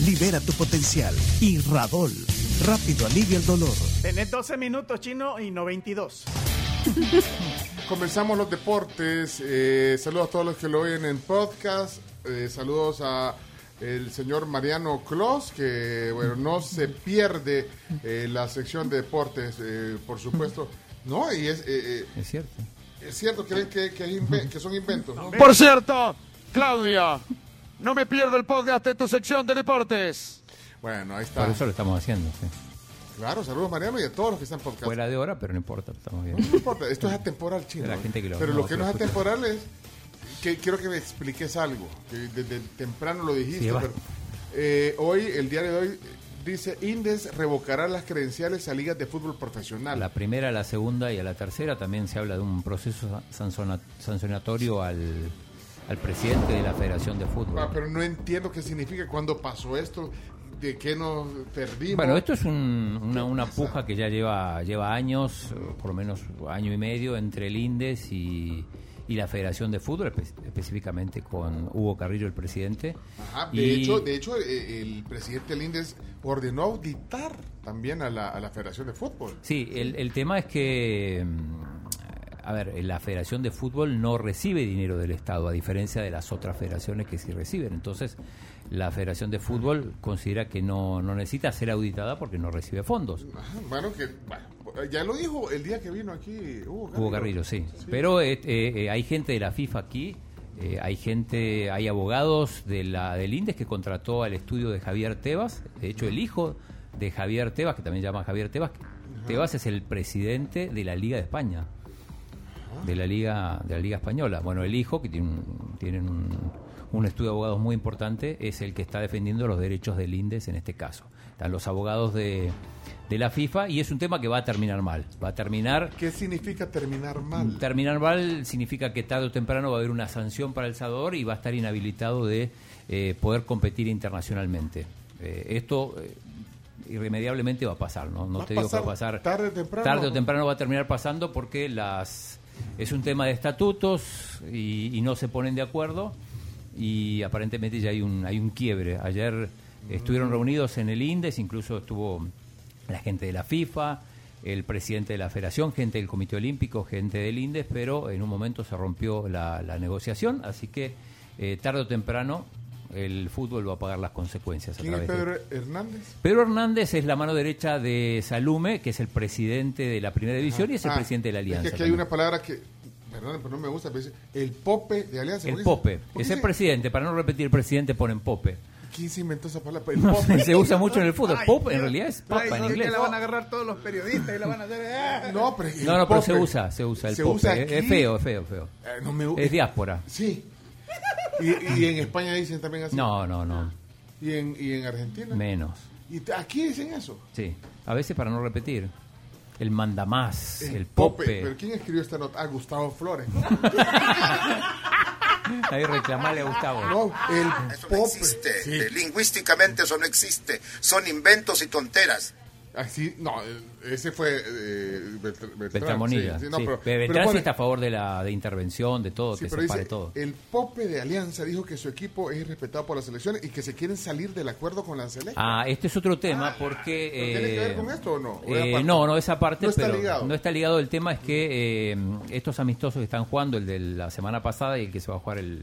Libera tu potencial y Radol. Rápido alivia el dolor. Tenés 12 minutos, chino, y no 22. Comenzamos los deportes. Eh, saludos a todos los que lo oyen en podcast. Eh, saludos a el señor Mariano Clos, que bueno, no se pierde eh, la sección de deportes, eh, por supuesto. No, y es, eh, Es cierto. es cierto, creen que, que, que son inventos. Por cierto, Claudia, no me pierdo el podcast de tu sección de deportes. Bueno, ahí está. Por eso lo estamos haciendo, sí. Claro, saludos Mariano y a todos los que están en podcast. Fuera de hora, pero no importa, lo estamos No viendo. importa, esto es atemporal, chino. De la ¿eh? gente que lo- Pero no, lo que no es atemporal es que quiero que me expliques algo. Que desde temprano lo dijiste, Sí, pero eh, hoy, el diario de hoy, dice Indes revocará las credenciales a ligas de fútbol A profesional. la primera, a la segunda y a la tercera también se habla de un proceso sancionatorio al, al presidente de la Federación de Fútbol. Ah, pero no entiendo qué significa cuando pasó esto, de qué nos perdimos. Bueno, esto es un- una, una puja que ya lleva, lleva años, por lo menos año y medio, entre el INDES y, y la Federación de Fútbol, espe- específicamente con Hugo Carrillo, el presidente. Ajá, de Y- hecho, de hecho eh, el presidente Lindes ordenó auditar también a la, a la Federación de Fútbol. Sí, el, el tema es que, mm, a ver, la Federación de Fútbol no recibe dinero del Estado, a diferencia de las otras federaciones que sí reciben. Entonces, la Federación de Fútbol considera que no, no necesita ser auditada porque no recibe fondos. Bueno, que bueno, ya lo dijo el día que vino aquí Hugo Carrillo. Hugo Carrillo, sí. Pero eh, eh, eh, hay gente de la FIFA aquí, eh, hay gente, hay abogados de la del INDES que contrató al estudio de Javier Tebas. De hecho, el hijo de Javier Tebas, que también se llama Javier Tebas, Tebas es el presidente de la Liga de España, de la Liga de la Liga Española. Bueno, el hijo, que tiene un, tienen un, un estudio de abogados muy importante, es el que está defendiendo los derechos del INDES en este caso. Están los abogados de, de la FIFA y es un tema que va a terminar mal. Va a terminar ¿Qué significa terminar mal? Terminar mal significa que tarde o temprano va a haber una sanción para El Salvador y va a estar inhabilitado de eh, poder competir internacionalmente. Eh, esto eh, irremediablemente va a pasar, ¿no? No te digo que va a pasar tarde o temprano. tarde o temprano va a terminar pasando porque las es un tema de estatutos y, y no se ponen de acuerdo y aparentemente ya hay un hay un quiebre. Ayer estuvieron reunidos en el INDES, incluso estuvo la gente de la FIFA, el presidente de la Federación, gente del Comité Olímpico, gente del INDES, pero en un momento se rompió la, la negociación, así que eh, tarde o temprano el fútbol va a pagar las consecuencias. a ¿Quién es de- Pedro Hernández? Pedro Hernández es la mano derecha de Salume, que es el presidente de la primera división y es el Ah, presidente de la Alianza. Es que aquí hay una palabra que, perdón, pero no me gusta, pero dice el pope de Alianza. El ¿Por qué Pope, es el presidente, para no repetir presidente ponen Pope. ¿Quién se inventó esa palabra? El No pope. se usa mucho en el fútbol. Pope en realidad es papa en no, que inglés. la van a agarrar todos los periodistas y la van a hacer. ¡ah! No, pero, No, no, pero se usa, se usa el Se Pope. usa Es- feo, es feo, feo. Eh, no me Es diáspora. Sí. Y, y en España dicen también así. No, no, no, ¿Y en, y en Argentina? menos. ¿Y aquí dicen eso? Sí, a veces para no repetir. El mandamás, el, Pope. Pope. ¿Pero quién escribió esta nota? Ah, Gustavo Flores. Ahí reclamarle a Gustavo. No, el Eso no Pope. existe. Sí. Lingüísticamente eso no existe. Son inventos y tonteras. Así, no, eh, ese fue eh, Beltr- Beltrán. Beltramonilla. sí, sí, no, sí. pero- Beltrán pone- está a favor de la de intervención, de todo, que se pare todo. el Pope de Alianza dijo que su equipo es respetado por las elecciones y que se quieren salir del acuerdo con la selección. Ah, este es otro tema porque... ¿pero tiene que ver eh, con esto o no? ¿O eh, no, no, esa parte, No está pero ligado. no está ligado. El tema es que eh, estos amistosos que están jugando, el de la semana pasada y el que se va a jugar el,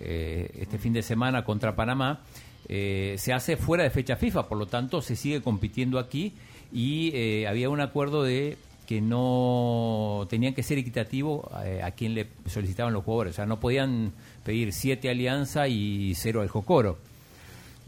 eh, este fin de semana contra Panamá, eh, se hace fuera de fecha FIFA, por lo tanto se sigue compitiendo aquí y eh, había un acuerdo de que no tenían que ser equitativo eh, a quien le solicitaban los jugadores, o sea, no podían pedir siete Alianza y cero al Jocoro.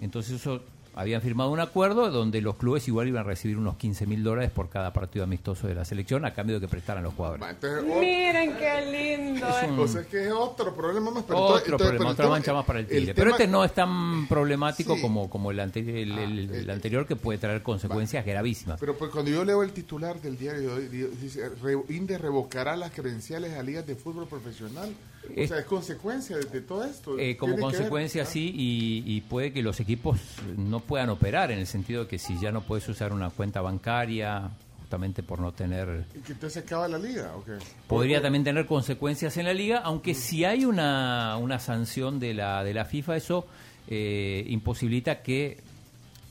Entonces eso habían firmado un acuerdo donde los clubes igual iban a recibir unos 15 mil dólares por cada partido amistoso de la selección a cambio de que prestaran los jugadores. entonces, Miren qué lindo. Es un- o sea, que es otro problema más. Pero Otro entonces- problema, pero otra mancha más para el el Tigre. Pero este no es tan problemático Sí. como, como el, ante- el, Ah, el- el eh, anterior que puede traer consecuencias gravísimas. Pero pues, cuando yo leo el titular del diario, di- dice, "Re- INDE revocará las credenciales a ligas de fútbol profesional. O Es- sea, es consecuencia de, de todo esto. Eh, como ver, consecuencia, ¿ah? sí, y, y puede que los equipos no puedan operar en el sentido de que si ya no puedes usar una cuenta bancaria, justamente por no tener... ¿Y que entonces se acaba la liga? ¿o qué? Podría también tener consecuencias en la liga, aunque si hay una, una sanción de la, de la FIFA, eso eh, imposibilita que,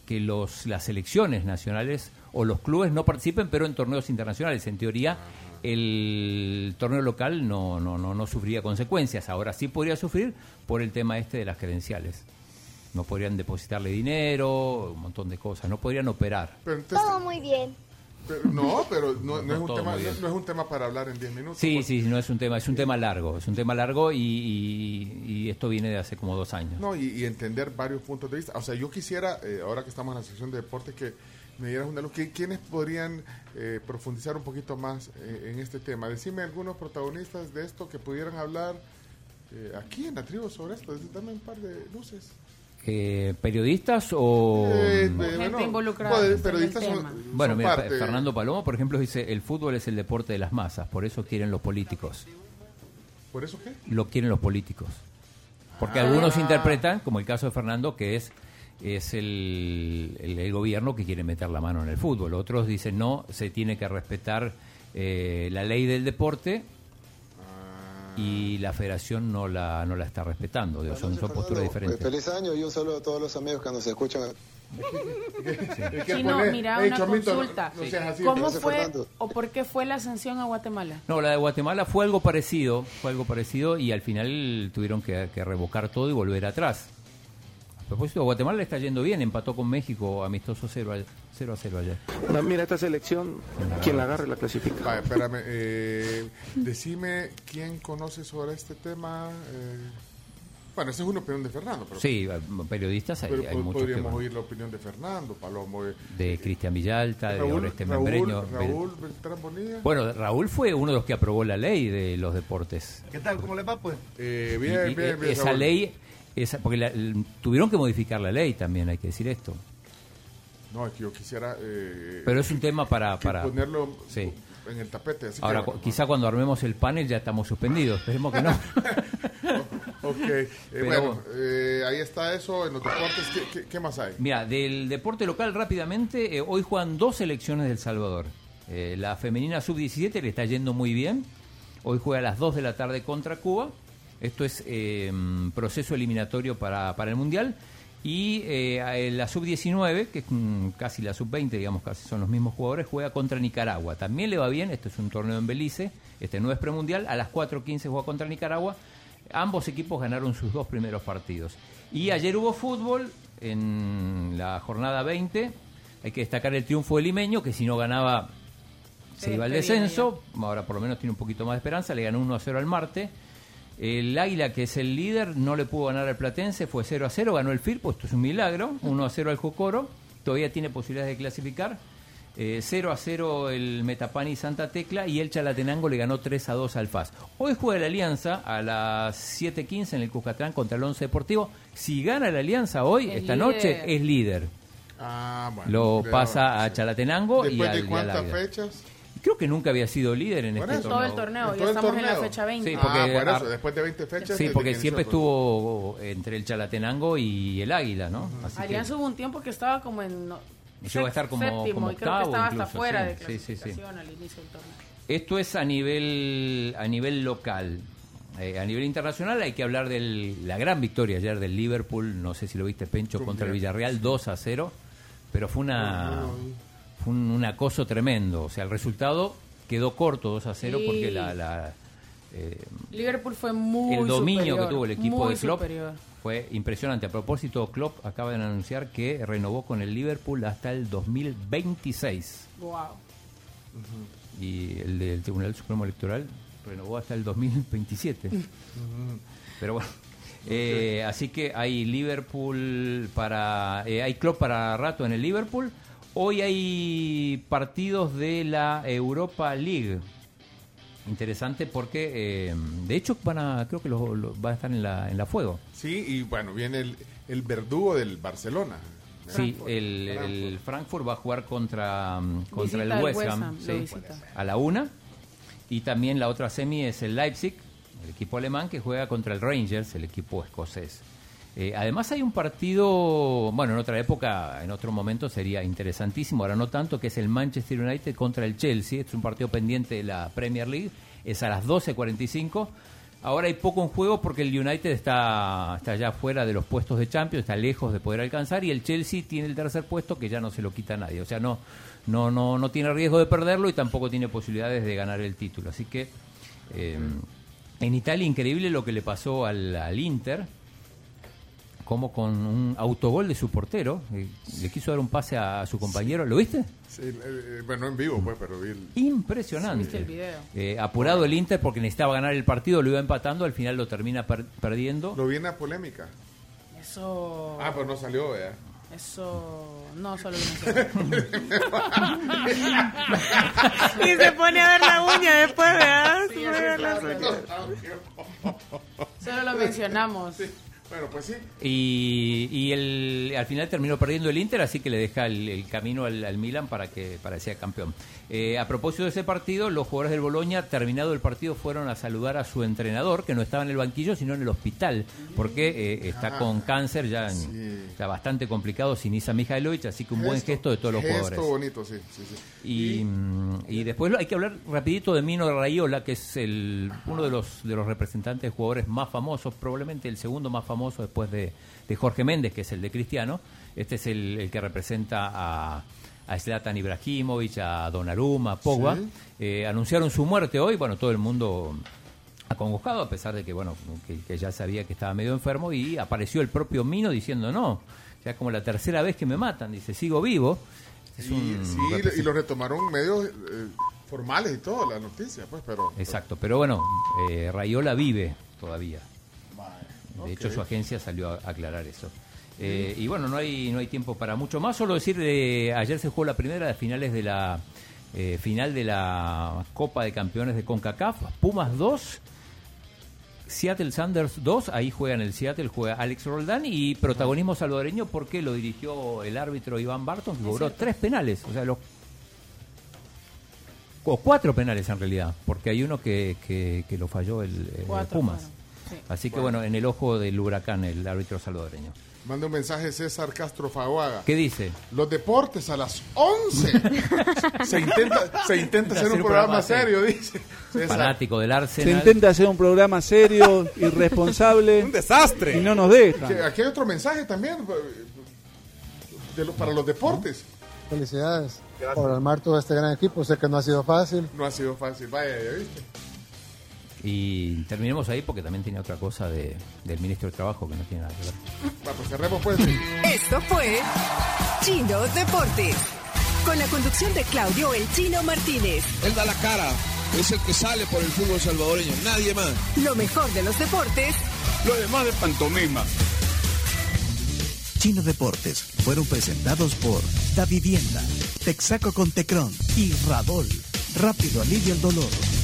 que los, las selecciones nacionales o los clubes no participen, pero en torneos internacionales. En teoría, el torneo local no, no, no, no sufriría consecuencias. Ahora sí podría sufrir por el tema este de las credenciales. No podrían depositarle dinero, un montón de cosas. No podrían operar. Pero entonces- Todo muy bien. pero- no, pero no, no No es un tema, no, es un tema para hablar en 10 minutos. Sí, pues. sí, no es un tema, es un tema largo, es un tema largo y, y- y esto viene de hace como dos años. No, y, y entender varios puntos de vista. O sea, yo quisiera, eh, ahora que estamos en la sección de deportes, que me dieras una luz. ¿Qui- ¿Quiénes podrían eh, profundizar un poquito más eh, en este tema? Decime algunos protagonistas de esto que pudieran hablar eh, aquí en la tribu sobre esto. Dame un par de luces. Eh, ¿Periodistas o...? Eh, de- gente bueno, involucrada en el periodistas son- tema. Bueno, son mira, parte. Fernando Palomo, por ejemplo, dice, el fútbol es el deporte de las masas, por eso quieren los políticos. ¿Por eso qué? Lo quieren los políticos. Porque Ah. algunos interpretan, como el caso de Fernando, que es es el, el- el gobierno que quiere meter la mano en el fútbol. Otros dicen, no, se tiene que respetar eh, la ley del deporte. Y la federación no la, no la está respetando. Digo, son, son posturas diferentes. Feliz año y un saludo a todos los amigos que nos escuchan. Es que Chino, mira, una no- consulta. no seas así. ¿Cómo fue Fernando. o por qué fue la sanción a Guatemala? No, la de Guatemala fue algo parecido, fue algo parecido y al final tuvieron que, que revocar todo y volver atrás. A propósito, Guatemala le está yendo bien, empató con México amistoso 0 a 0, a 0 ayer. No, mira, esta selección, quien la agarre la clasifica. Vale, espérame. eh, decime quién conoce sobre este tema. eh, bueno, esa es una opinión de Fernando, pero, Sí, periodistas hay, pero hay po- muchos podríamos que- oír la opinión de Fernando, Palomo. eh, de Cristian Villalta, de Raúl, Oreste Raúl, Membreño. Raúl Beltrán Bonilla. Bueno, Raúl fue uno de los que aprobó la ley de los deportes. ¿Qué tal? ¿Cómo le va, pues? Eh, Y- bien, y- bien, bien. esa Raúl. ley, esa, porque la- tuvieron que modificar la ley también, hay que decir esto. No, es que yo quisiera. eh, Pero es un tema para... para ponerlo Sí. en el tapete. Así Ahora, que, bueno, quizá cuando armemos el panel ya estamos suspendidos. Esperemos que no. Ok, eh, Pero- bueno, eh, ahí está eso en los deportes. ¿Qué, qué, qué más hay? Mira, del deporte local rápidamente, eh, hoy juegan dos selecciones del Salvador. Eh, la femenina sub-17 le está yendo muy bien. Hoy juega a las 2 de la tarde contra Cuba. Esto es eh, proceso eliminatorio para, para el Mundial. Y eh, la sub-19, que es mm, casi la sub-20, digamos, casi son los mismos jugadores, juega contra Nicaragua. También le va bien, esto es un torneo en Belice, este no es premundial, a las 4.15 juega contra Nicaragua. Ambos equipos ganaron sus dos primeros partidos. Y ayer hubo fútbol en la jornada 20. Hay que destacar el triunfo del limeño, que si no ganaba se iba al descenso. Ahora por lo menos tiene un poquito más de esperanza. Le ganó 1 a 0 al Marte. El Águila, que es el líder, no le pudo ganar al Platense, fue 0 a 0, ganó el Firpo, esto es un milagro, 1 a 0 al Jocoro, todavía tiene posibilidades de clasificar, Eh, 0 a 0 el Metapani Santa Tecla y el Chalatenango le ganó 3 a 2 al FAS. Hoy juega la Alianza a las 7.15 en el Cuscatlán contra el Once Deportivo. Si gana la Alianza hoy, Es esta líder. noche, es líder. Ah, bueno. Lo pasa a sí. Chalatenango y ¿Después al, de y al cuántas fechas? Creo que nunca había sido líder en Por este eso. Todo torneo. el torneo, ¿En ya todo el estamos en la torneo? fecha 20. Sí, porque- ah, por eso, ah, después de 20 fechas. Sí, porque que siempre estuvo entre el Chalatenango y el Águila, ¿no? Así que Alianza hubo un tiempo que estaba como en no, Y llegó a estar como- séptimo como y creo que estaba hasta fuera sí, de sí, sí, sí. clasificación al inicio del torneo. esto es a nivel a nivel local. Eh, a nivel internacional hay que hablar de la gran victoria ayer del Liverpool, no sé si lo viste Pencho, contra el Villarreal 2 a 0, pero fue una fue un, un acoso tremendo, o sea, el resultado quedó corto 2 a 0 Sí. porque la, la, eh, Liverpool fue muy el dominio superior, que tuvo el equipo de Klopp superior. fue impresionante. A propósito, Klopp acaba de anunciar que renovó con el Liverpool hasta el 2026 Wow. y el del Tribunal Supremo Electoral renovó hasta el 2027. Pero bueno, Eh, así que hay Liverpool para. eh, hay club para rato en el Liverpool. Hoy hay partidos de la Europa League. Interesante porque, eh, de hecho, van a, creo que los los- van a estar en la, en la fuego. Sí, y bueno, viene el, el verdugo del Barcelona. Sí, el, el Frankfurt va a jugar contra, mm, contra el West West Ham, sí, a la una. Y también la otra semi es el Leipzig, el equipo alemán que juega contra el Rangers, el equipo escocés. Eh, además hay un partido, bueno, en otra época, en otro momento sería interesantísimo, ahora no tanto, que es el Manchester United contra el Chelsea. Es un partido pendiente de la Premier League, es a las 12.45. Ahora hay poco en juego porque el United está, está ya fuera de los puestos de Champions, está lejos de poder alcanzar y el Chelsea tiene el tercer puesto que ya no se lo quita a nadie. O sea, no, no, no, no tiene riesgo de perderlo y tampoco tiene posibilidades de ganar el título. Así que eh, en Italia increíble lo que le pasó al, al Inter, como con un autogol de su portero, eh, le quiso dar un pase a, su compañero. ¿Lo viste? Sí, eh, eh, bueno, en vivo, pues, pero vi el... Impresionante. ¿Viste el video? Eh, apurado el Inter porque necesitaba ganar el partido, lo iba empatando, al final lo termina per- perdiendo. Lo vi en la polémica. Eso. Ah, pero no salió, vea. Eso. No, solo lo Y se pone a ver la uña después, ¿verdad? Se pone a ver las uñas. Solo lo mencionamos. Bueno, pues sí. Y, y el, al final terminó perdiendo el Inter, así que le deja el, el camino al, al Milan para que, para que sea campeón. Eh, a propósito de ese partido, los jugadores del Boloña, terminado el partido, fueron a saludar a su entrenador, que no estaba en el banquillo, sino en el hospital, porque eh, está Ah, con cáncer ya, sí. ya bastante complicado, sin Isa Mihailovic, así que un buen gesto de todos los gesto jugadores. bonito, sí, sí, sí. Y, mm, y después hay que hablar rapidito de Mino Raiola, que es el, uno de los, de los representantes de jugadores más famosos, probablemente el segundo más famoso después de, de Jorge Méndez, que es el de Cristiano. Este es el, el que representa a, a Zlatan Ibrahimovic, a Donnarumma, a Pogba. Sí. Eh, anunciaron su muerte hoy, bueno, todo el mundo acongojado, a pesar de que, bueno, que, que ya sabía que estaba medio enfermo, y apareció el propio Mino diciendo, no, ya es como la tercera vez que me matan, dice, sigo vivo. Es Y, un sí, representante- y lo retomaron medios eh, formales y todo, la noticia, pues, pero... Exacto, pero bueno, eh, Rayola vive todavía. De hecho, su agencia salió a aclarar eso. Eh, y bueno, no hay no hay tiempo para mucho más. Solo decir, de, ayer se jugó la primera de finales de la eh, final de la Copa de Campeones de CONCACAF. Pumas 2, Seattle Sanders 2. Ahí juega en el Seattle, juega Alex Roldán. Y protagonismo salvadoreño porque lo dirigió el árbitro Iván Barton, que cobró tres penales. O sea, los o cuatro penales en realidad, porque hay uno que, que, que lo falló el, el Cuatro Pumas. Sí. Así que bueno, en el ojo del huracán el árbitro salvadoreño. Manda un mensaje César Castro Faguaga. ¿Qué dice? Los deportes a las 11. se intenta, se intenta hacer un Hacer un programa programa serio, dice. César. Fanático del Se Arsenal. intenta hacer un programa serio, irresponsable. Un desastre. Y no nos deja. Aquí, hay otro mensaje también de lo- para los deportes. Felicidades por armar todo este gran equipo. Sé que no ha sido fácil. No ha sido fácil, vaya, ya viste. Y terminemos ahí porque también tiene otra cosa de, del ministro de Trabajo que no tiene nada que ver. Va, pues cerremos pues. Esto fue Chino Deportes. Con la conducción de Claudio El Chino Martínez. Él da la cara, es el que sale por el fútbol salvadoreño, nadie más. Lo mejor de los deportes Lo demás de pantomima. Chino Deportes fueron presentados por Da Vivienda, Texaco con Tecron y Radol. Rápido alivio el dolor.